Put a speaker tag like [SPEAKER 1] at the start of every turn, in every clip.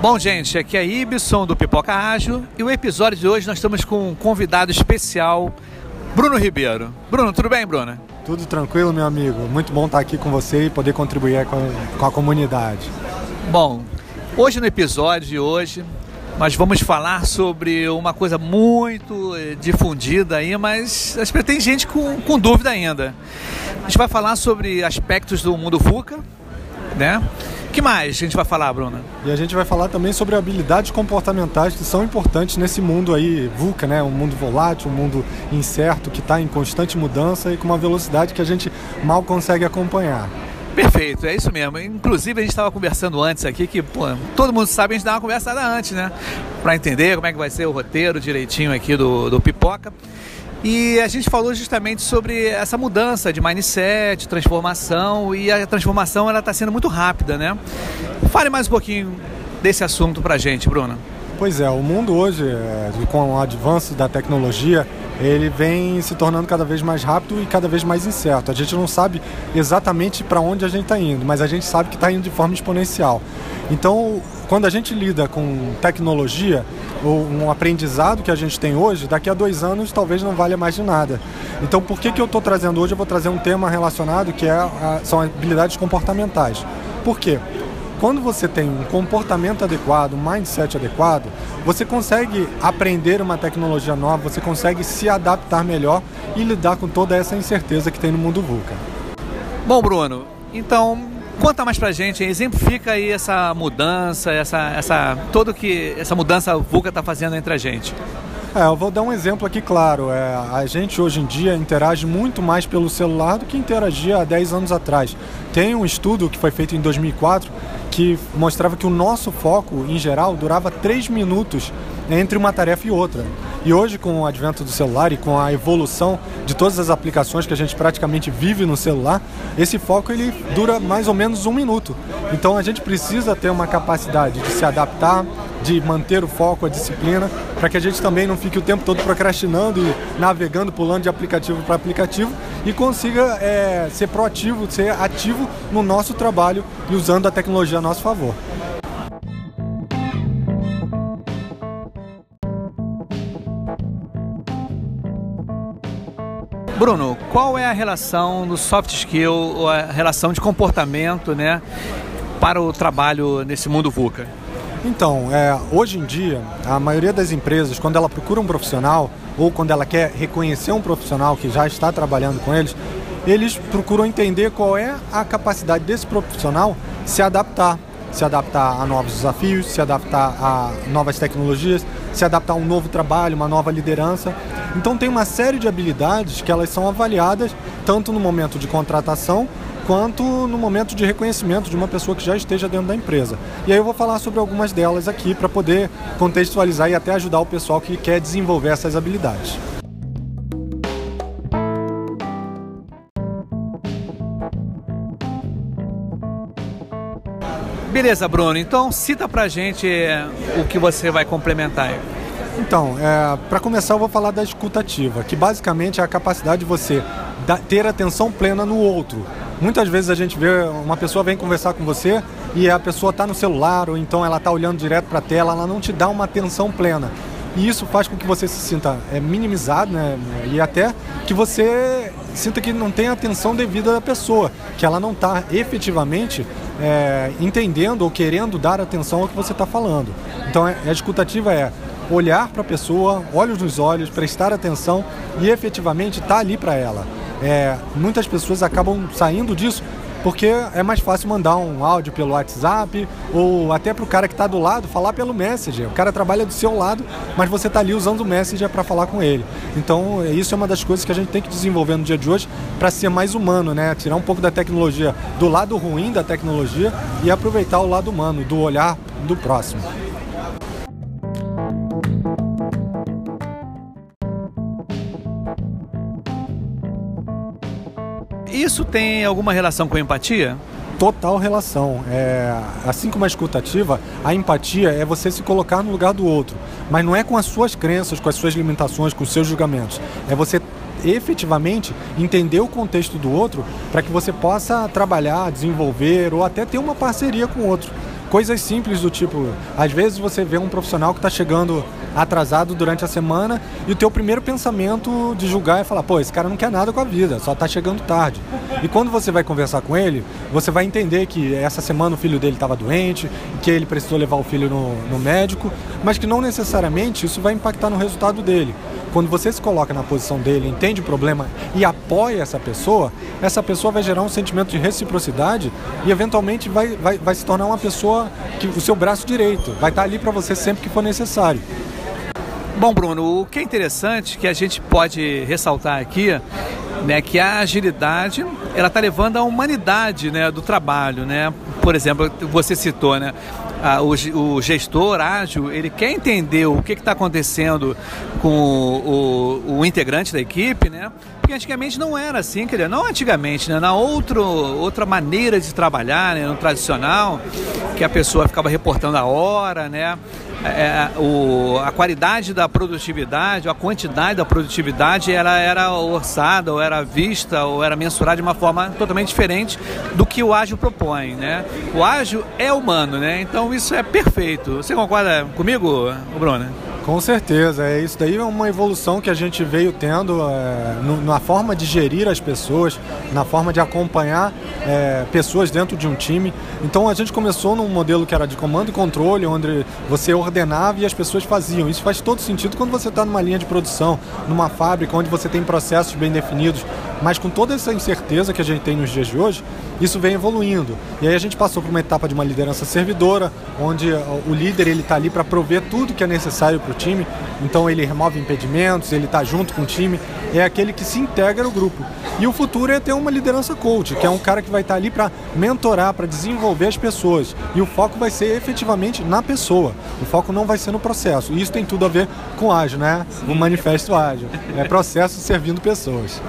[SPEAKER 1] Bom, gente, aqui é Ibson do Pipoca Ágil e o episódio de hoje nós estamos com um convidado especial, Bruno Ribeiro. Bruno, tudo bem, Bruno?
[SPEAKER 2] Tudo tranquilo, meu amigo. Muito bom estar aqui com você e poder contribuir com a, com a comunidade.
[SPEAKER 1] Bom, hoje no episódio de hoje nós vamos falar sobre uma coisa muito eh, difundida aí, mas tem gente com, com dúvida ainda. A gente vai falar sobre aspectos do mundo VUCA, né? Que mais a gente vai falar, Bruna?
[SPEAKER 2] E a gente vai falar também sobre habilidades comportamentais que são importantes nesse mundo aí VUCA, né? Um mundo volátil, um mundo incerto, que está em constante mudança e com uma velocidade que a gente mal consegue acompanhar.
[SPEAKER 1] Perfeito, é isso mesmo. Inclusive a gente estava conversando antes aqui que pô, todo mundo sabe a gente dá uma conversada antes, né? Para entender como é que vai ser o roteiro direitinho aqui do, do Pipoca. E a gente falou justamente sobre essa mudança de mindset, transformação, e a transformação ela está sendo muito rápida, né? Fale mais um pouquinho desse assunto para gente, Bruna.
[SPEAKER 2] Pois é, o mundo hoje, é, com o avanço da tecnologia, ele vem se tornando cada vez mais rápido e cada vez mais incerto. A gente não sabe exatamente para onde a gente está indo, mas a gente sabe que está indo de forma exponencial. Então, quando a gente lida com tecnologia, ou um aprendizado que a gente tem hoje, daqui a dois anos talvez não valha mais de nada. Então, por que, que eu estou trazendo hoje? Eu vou trazer um tema relacionado que é a, são habilidades comportamentais. Por quê? Quando você tem um comportamento adequado, um mindset adequado, você consegue aprender uma tecnologia nova, você consegue se adaptar melhor e lidar com toda essa incerteza que tem no mundo VUCA.
[SPEAKER 1] Bom, Bruno, então Conta mais pra gente, exemplifica aí essa mudança, essa, essa, todo que essa mudança VUCA está fazendo entre a gente.
[SPEAKER 2] É, eu vou dar um exemplo aqui claro. É, a gente hoje em dia interage muito mais pelo celular do que interagia há 10 anos atrás. Tem um estudo que foi feito em 2004 que mostrava que o nosso foco, em geral, durava 3 minutos entre uma tarefa e outra. E hoje, com o advento do celular e com a evolução de todas as aplicações que a gente praticamente vive no celular, esse foco ele dura mais ou menos um minuto. Então a gente precisa ter uma capacidade de se adaptar, de manter o foco, a disciplina, para que a gente também não fique o tempo todo procrastinando e navegando, pulando de aplicativo para aplicativo e consiga é, ser proativo, ser ativo no nosso trabalho e usando a tecnologia a nosso favor.
[SPEAKER 1] Bruno, qual é a relação do soft skill, a relação de comportamento, né, para o trabalho nesse mundo VUCA?
[SPEAKER 2] Então, é, hoje em dia, a maioria das empresas, quando ela procura um profissional ou quando ela quer reconhecer um profissional que já está trabalhando com eles, eles procuram entender qual é a capacidade desse profissional se adaptar, se adaptar a novos desafios, se adaptar a novas tecnologias, se adaptar a um novo trabalho, uma nova liderança. Então tem uma série de habilidades que elas são avaliadas tanto no momento de contratação quanto no momento de reconhecimento de uma pessoa que já esteja dentro da empresa. E aí eu vou falar sobre algumas delas aqui para poder contextualizar e até ajudar o pessoal que quer desenvolver essas habilidades.
[SPEAKER 1] Beleza, Bruno. Então cita pra gente é, o que você vai complementar aí.
[SPEAKER 2] Então, é, para começar, eu vou falar da escutativa, que basicamente é a capacidade de você ter atenção plena no outro. Muitas vezes a gente vê uma pessoa vem conversar com você e a pessoa está no celular ou então ela está olhando direto para a tela, ela não te dá uma atenção plena. E isso faz com que você se sinta é, minimizado, né? E até que você sinta que não tem a atenção devida da pessoa, que ela não está efetivamente é, entendendo ou querendo dar atenção ao que você está falando. Então a escutativa é olhar para a pessoa, olhos nos olhos, prestar atenção e efetivamente estar tá ali para ela. É, muitas pessoas acabam saindo disso porque é mais fácil mandar um áudio pelo WhatsApp ou até para o cara que está do lado falar pelo Messenger. O cara trabalha do seu lado, mas você está ali usando o Messenger para falar com ele. Então, isso é uma das coisas que a gente tem que desenvolver no dia de hoje para ser mais humano, né? Tirar um pouco da tecnologia, do lado ruim da tecnologia e aproveitar o lado humano, do olhar do próximo.
[SPEAKER 1] Isso tem alguma relação com empatia?
[SPEAKER 2] Total relação. É, assim como a escutativa, a empatia é você se colocar no lugar do outro. Mas não é com as suas crenças, com as suas limitações, com os seus julgamentos. É você efetivamente entender o contexto do outro para que você possa trabalhar, desenvolver ou até ter uma parceria com o outro. Coisas simples do tipo, às vezes você vê um profissional que está chegando atrasado durante a semana e o teu primeiro pensamento de julgar é falar, pô, esse cara não quer nada com a vida, só está chegando tarde. E quando você vai conversar com ele, você vai entender que essa semana o filho dele estava doente, que ele precisou levar o filho no, no médico, mas que não necessariamente isso vai impactar no resultado dele. Quando você se coloca na posição dele, entende o problema e apoia essa pessoa, essa pessoa vai gerar um sentimento de reciprocidade e eventualmente vai, vai, vai se tornar uma pessoa que o seu braço direito vai estar ali para você sempre que for necessário.
[SPEAKER 1] Bom, Bruno, o que é interessante que a gente pode ressaltar aqui, né, que a agilidade ela está levando a humanidade, né, do trabalho, né. Por exemplo, você citou, né, a, o, o, gestor ágil, ele quer entender o que está acontecendo com o, o, o, integrante da equipe, né? Porque antigamente não era assim, quer dizer, não antigamente, né? Na outro, outra maneira de trabalhar, né? no tradicional, que a pessoa ficava reportando a hora, né? É, é, o, a qualidade da produtividade, a quantidade da produtividade, ela era orçada, ou era vista, ou era mensurada de uma forma totalmente diferente do que o ágil propõe, né? O ágil é humano, né? Então isso é perfeito. Você concorda comigo, Bruno?
[SPEAKER 2] Com certeza, é isso daí é uma evolução que a gente veio tendo é, no, na forma de gerir as pessoas, na forma de acompanhar é, pessoas dentro de um time. Então a gente começou num modelo que era de comando e controle, onde você ordenava e as pessoas faziam. Isso faz todo sentido quando você está numa linha de produção, numa fábrica onde você tem processos bem definidos. Mas com toda essa incerteza que a gente tem nos dias de hoje, isso vem evoluindo. E aí a gente passou por uma etapa de uma liderança servidora, onde o líder ele está ali para prover tudo que é necessário para o time. Então ele remove impedimentos, ele está junto com o time, é aquele que se integra no grupo. E o futuro é ter uma liderança coach, que é um cara que vai estar tá ali para mentorar, para desenvolver as pessoas. E o foco vai ser efetivamente na pessoa. O foco não vai ser no processo. E isso tem tudo a ver com ágil, né? O manifesto ágil. É processo servindo pessoas.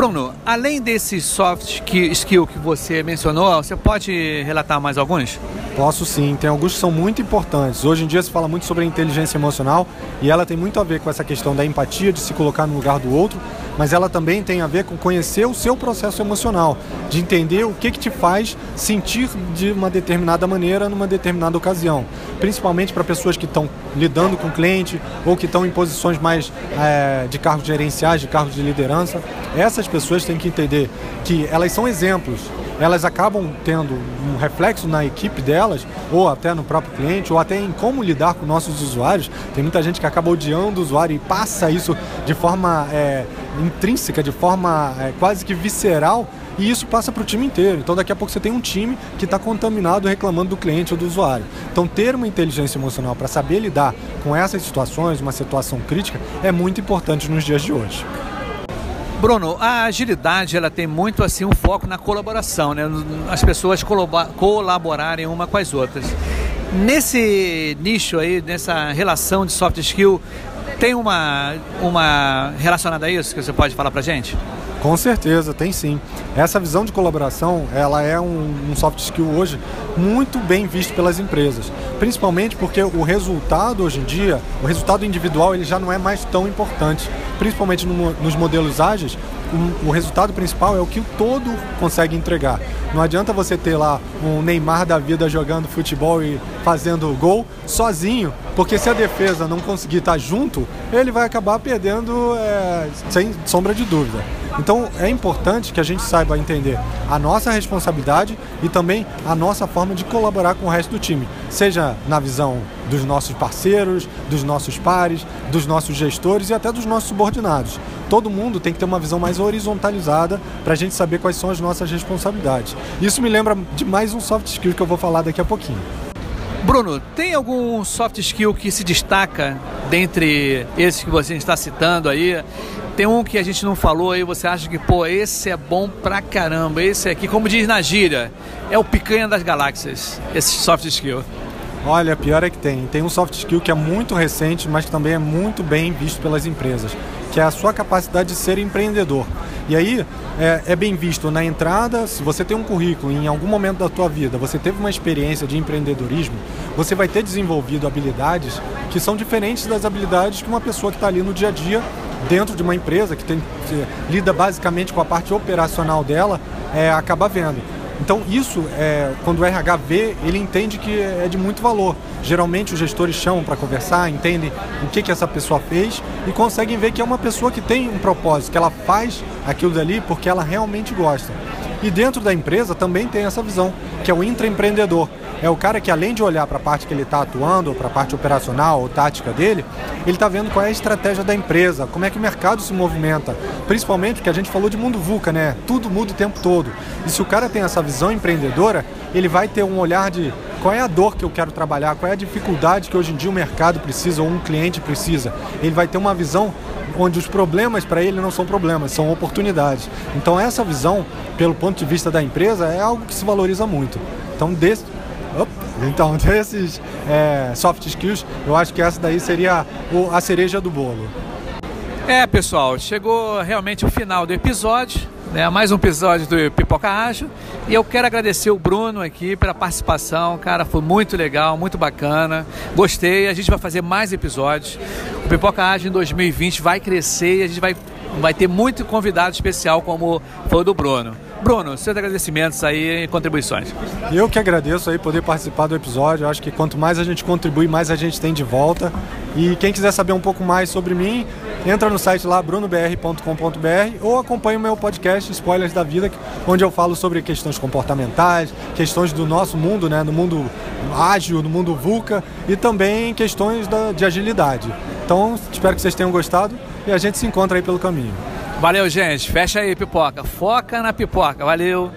[SPEAKER 1] Bruno, além desse soft skill que você mencionou, você pode relatar mais alguns?
[SPEAKER 2] Posso sim, tem alguns que são muito importantes. Hoje em dia se fala muito sobre a inteligência emocional e ela tem muito a ver com essa questão da empatia, de se colocar no lugar do outro, mas ela também tem a ver com conhecer o seu processo emocional, de entender o que, que te faz sentir de uma determinada maneira numa determinada ocasião. Principalmente para pessoas que estão lidando com cliente ou que estão em posições mais é, de cargos gerenciais, de cargos de liderança. Essas pessoas têm que entender que elas são exemplos, elas acabam tendo um reflexo na equipe delas, ou até no próprio cliente, ou até em como lidar com nossos usuários. Tem muita gente que acaba odiando o usuário e passa isso de forma é, intrínseca, de forma é, quase que visceral, e isso passa para o time inteiro. Então daqui a pouco você tem um time que está contaminado reclamando do cliente ou do usuário. Então ter uma inteligência emocional para saber lidar com essas situações, uma situação crítica, é muito importante nos dias de hoje.
[SPEAKER 1] Bruno, a agilidade ela tem muito assim um foco na colaboração, né? As pessoas colaborarem uma com as outras. Nesse nicho aí, nessa relação de soft skill, tem uma, uma relacionada a isso que você pode falar pra gente?
[SPEAKER 2] Com certeza, tem sim. Essa visão de colaboração, ela é um, um, soft skill hoje muito bem visto pelas empresas, principalmente porque o resultado hoje em dia, o resultado individual, ele já não é mais tão importante, principalmente no, nos modelos ágeis. O, resultado principal é o que o todo consegue entregar. Não adianta você ter lá um Neymar da vida jogando futebol e fazendo gol sozinho, porque se a defesa não conseguir estar junto, ele vai acabar perdendo é, sem sombra de dúvida. Então é importante que a gente saiba entender a nossa responsabilidade e também a nossa forma de colaborar com o resto do time, seja na visão dos nossos parceiros, dos nossos pares, dos nossos gestores e até dos nossos subordinados. Todo mundo tem que ter uma visão mais horizontalizada para a gente saber quais são as nossas responsabilidades. Isso me lembra de mais um soft skill que eu vou falar daqui a pouquinho.
[SPEAKER 1] Bruno, tem algum soft skill que se destaca dentre esses que você está citando aí? Tem um que a gente não falou aí, você acha que, pô, esse é bom pra caramba, esse aqui, como diz na gíria, é o picanha das galáxias, esse soft skill.
[SPEAKER 2] Olha, pior é que tem. Tem um soft skill que é muito recente, mas que também é muito bem visto pelas empresas, que é a sua capacidade de ser empreendedor. E aí é, é, bem visto na entrada, se você tem um currículo em algum momento da tua vida, você teve uma experiência de empreendedorismo, você vai ter desenvolvido habilidades que são diferentes das habilidades que uma pessoa que está ali no dia a dia dentro de uma empresa que tem, lida basicamente com a parte operacional dela, é, acaba vendo. Então isso, é, quando o RH vê, ele entende que é de muito valor. Geralmente os gestores chamam para conversar, entendem o que, que essa pessoa fez e conseguem ver que é uma pessoa que tem um propósito, que ela faz aquilo dali porque ela realmente gosta. E dentro da empresa também tem essa visão, que é o intraempreendedor. É o cara que além de olhar para a parte que ele está atuando, para a parte operacional ou tática dele, ele está vendo qual é a estratégia da empresa, como é que o mercado se movimenta. Principalmente porque a gente falou de mundo VUCA, né? Tudo muda o tempo todo. E se o cara tem essa visão empreendedora, ele vai ter um olhar de qual é a dor que eu quero trabalhar, qual é a dificuldade que hoje em dia o mercado precisa ou um cliente precisa. Ele vai ter uma visão onde os problemas para ele não são problemas, são oportunidades. Então essa visão, pelo ponto de vista da empresa, é algo que se valoriza muito. Então desse, então, desses é, soft skills, eu acho que essa daí seria a cereja do bolo.
[SPEAKER 1] É, pessoal, chegou realmente o final do episódio, né? Mais um episódio do Pipoca Ágil. E eu quero agradecer o Bruno aqui pela participação, cara, foi muito legal, muito bacana. Gostei, a gente vai fazer mais episódios. O Pipoca Ágil em 2020 vai crescer e a gente vai, vai ter muito convidado especial como foi o do Bruno. Bruno, seus agradecimentos aí e contribuições.
[SPEAKER 2] Eu que agradeço aí poder participar do episódio. Eu acho que quanto mais a gente contribui, mais a gente tem de volta. E quem quiser saber um pouco mais sobre mim, entra no site lá brunobr.com.br ou acompanhe o meu podcast Spoilers da Vida, onde eu falo sobre questões comportamentais, questões do nosso mundo, né, no mundo ágil, no mundo VUCA e também questões da, de agilidade. Então, espero que vocês tenham gostado e a gente se encontra aí pelo caminho.
[SPEAKER 1] Valeu, gente. Fecha aí, pipoca. Foca na pipoca. Valeu.